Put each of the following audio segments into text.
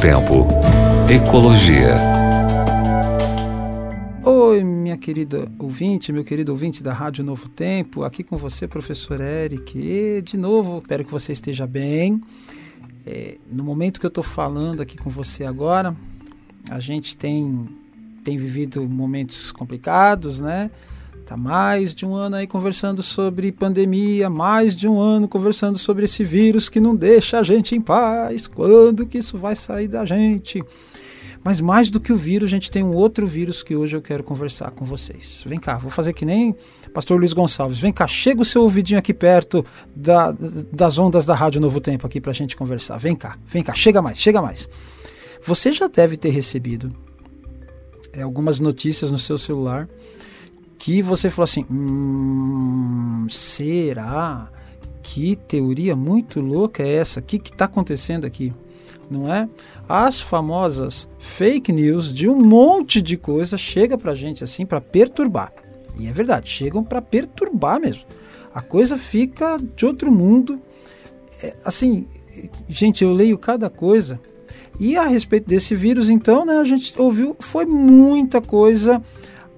Tempo. Ecologia. Oi, minha querida ouvinte, meu querido ouvinte da Rádio Novo Tempo, aqui com você, professor Eric. E, de novo, espero que você esteja bem. É, no momento que eu estou falando aqui com você agora, a gente tem, tem vivido momentos complicados, né? Tá mais de um ano aí conversando sobre pandemia, mais de um ano conversando sobre esse vírus que não deixa a gente em paz. Quando que isso vai sair da gente? Mas mais do que o vírus, a gente tem um outro vírus que hoje eu quero conversar com vocês. Vem cá, vou fazer que nem pastor Luiz Gonçalves. Vem cá, chega o seu ouvidinho aqui perto da, das ondas da Rádio Novo Tempo aqui pra gente conversar. Vem cá, vem cá, chega mais, chega mais. Você já deve ter recebido é, algumas notícias no seu celular que você falou assim: hum, será? Que teoria muito louca é essa? O que está acontecendo aqui? Não é? As famosas fake news de um monte de coisa chega para gente assim para perturbar. E é verdade, chegam para perturbar mesmo. A coisa fica de outro mundo. É, assim, gente, eu leio cada coisa. E a respeito desse vírus, então, né, a gente ouviu, foi muita coisa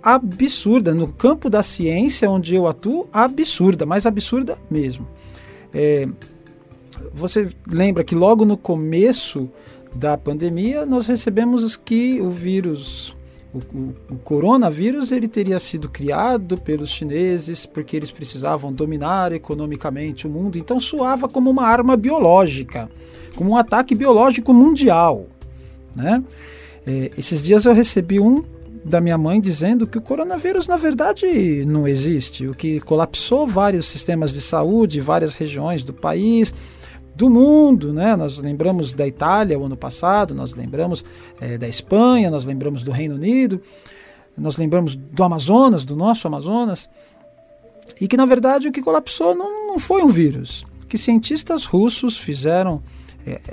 absurda. No campo da ciência, onde eu atuo, absurda, mas absurda mesmo. É, você lembra que logo no começo da pandemia nós recebemos que o vírus, o, o, o, coronavírus, ele teria sido criado pelos chineses porque eles precisavam dominar economicamente o mundo. Então soava como uma arma biológica, como um ataque biológico mundial, né? É, esses dias eu recebi um da minha mãe dizendo que o coronavírus na verdade não existe, o que colapsou vários sistemas de saúde, várias regiões do país, do mundo, né? Nós lembramos da Itália o ano passado, nós lembramos é, da Espanha, nós lembramos do Reino Unido, nós lembramos do Amazonas, do nosso Amazonas, e que na verdade o que colapsou não, não foi um vírus, que cientistas russos fizeram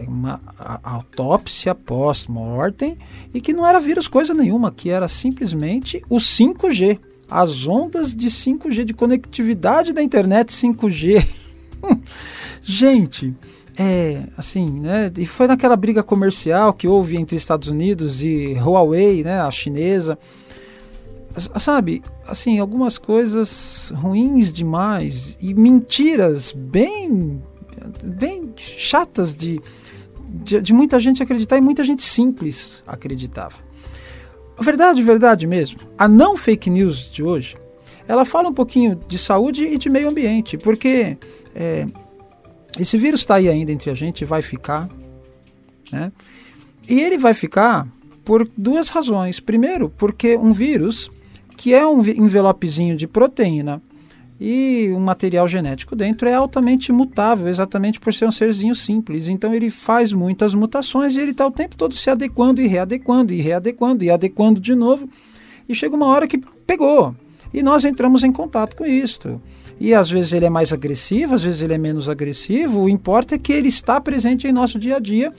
uma autópsia pós-mortem e que não era vírus coisa nenhuma, que era simplesmente o 5G, as ondas de 5G, de conectividade da internet 5G. Gente, é assim, né? E foi naquela briga comercial que houve entre Estados Unidos e Huawei, né? A chinesa. Sabe, assim, algumas coisas ruins demais e mentiras bem bem chatas de, de, de, muita gente acreditar e muita gente simples acreditava. Verdade, verdade mesmo. A não fake news de hoje, ela fala um pouquinho de saúde e de meio ambiente, porque é, esse vírus está aí ainda entre a gente, vai ficar, né? E ele vai ficar por duas razões. Primeiro, porque um vírus que é um envelopezinho de proteína e um material genético dentro é altamente mutável, exatamente por ser um serzinho simples. Então ele faz muitas mutações e ele está o tempo todo se adequando e readequando e readequando e adequando de novo. E chega uma hora que pegou. E nós entramos em contato com isto. E às vezes ele é mais agressivo, às vezes ele é menos agressivo. O importa é que ele está presente em nosso dia a dia,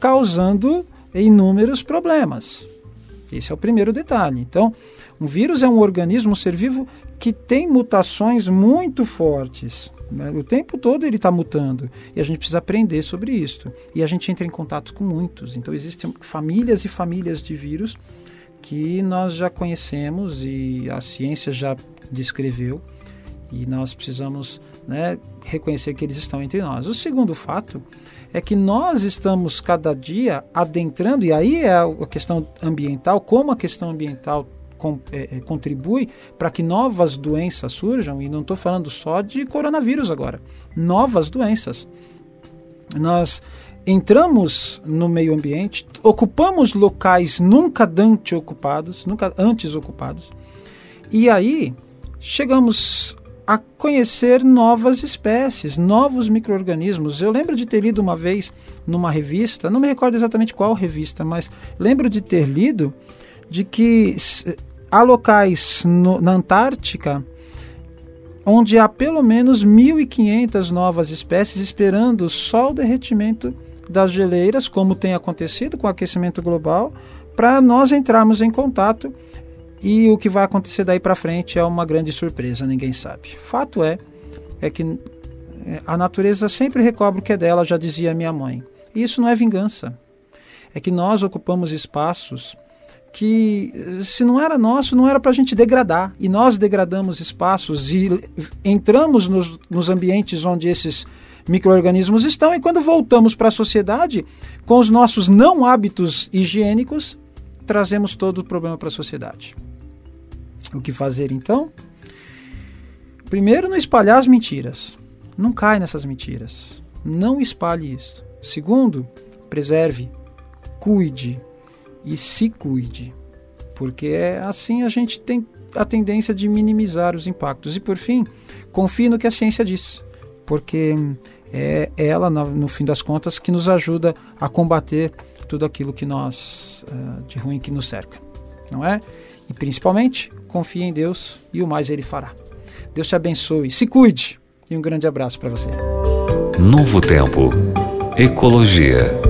causando inúmeros problemas. Esse é o primeiro detalhe. Então, um vírus é um organismo, um ser vivo que tem mutações muito fortes. Né? O tempo todo ele está mutando e a gente precisa aprender sobre isso. E a gente entra em contato com muitos. Então existem famílias e famílias de vírus que nós já conhecemos e a ciência já descreveu e nós precisamos né, reconhecer que eles estão entre nós. O segundo fato é que nós estamos cada dia adentrando, e aí é a questão ambiental, como a questão ambiental com, é, é, contribui para que novas doenças surjam, e não estou falando só de coronavírus agora, novas doenças. Nós entramos no meio ambiente, ocupamos locais nunca antes ocupados, nunca antes ocupados, e aí chegamos a conhecer novas espécies, novos micro-organismos. Eu lembro de ter lido uma vez numa revista, não me recordo exatamente qual revista, mas lembro de ter lido de que há locais no, na Antártica onde há pelo menos 1.500 novas espécies esperando só o derretimento das geleiras, como tem acontecido com o aquecimento global, para nós entrarmos em contato e o que vai acontecer daí para frente é uma grande surpresa, ninguém sabe. Fato é é que é, a natureza sempre recobra o que é dela, já dizia minha mãe. E isso não é vingança. é que nós ocupamos espaços que, se não era nosso, não era para a gente degradar. E nós degradamos espaços e entramos nos, nos ambientes onde esses micro-organismos estão, e quando voltamos para a sociedade, com os nossos não hábitos higiênicos, trazemos todo o problema para a sociedade. O que fazer então? Primeiro, não espalhar as mentiras. Não cai nessas mentiras. Não espalhe isso. Segundo, preserve, cuide e se cuide, porque é assim a gente tem a tendência de minimizar os impactos. E por fim, confie no que a ciência diz, porque é ela, no fim das contas, que nos ajuda a combater tudo aquilo que nós uh, de ruim que nos cerca, não é? E principalmente, confie em Deus e o mais Ele fará. Deus te abençoe, se cuide e um grande abraço para você. Novo Tempo. Ecologia.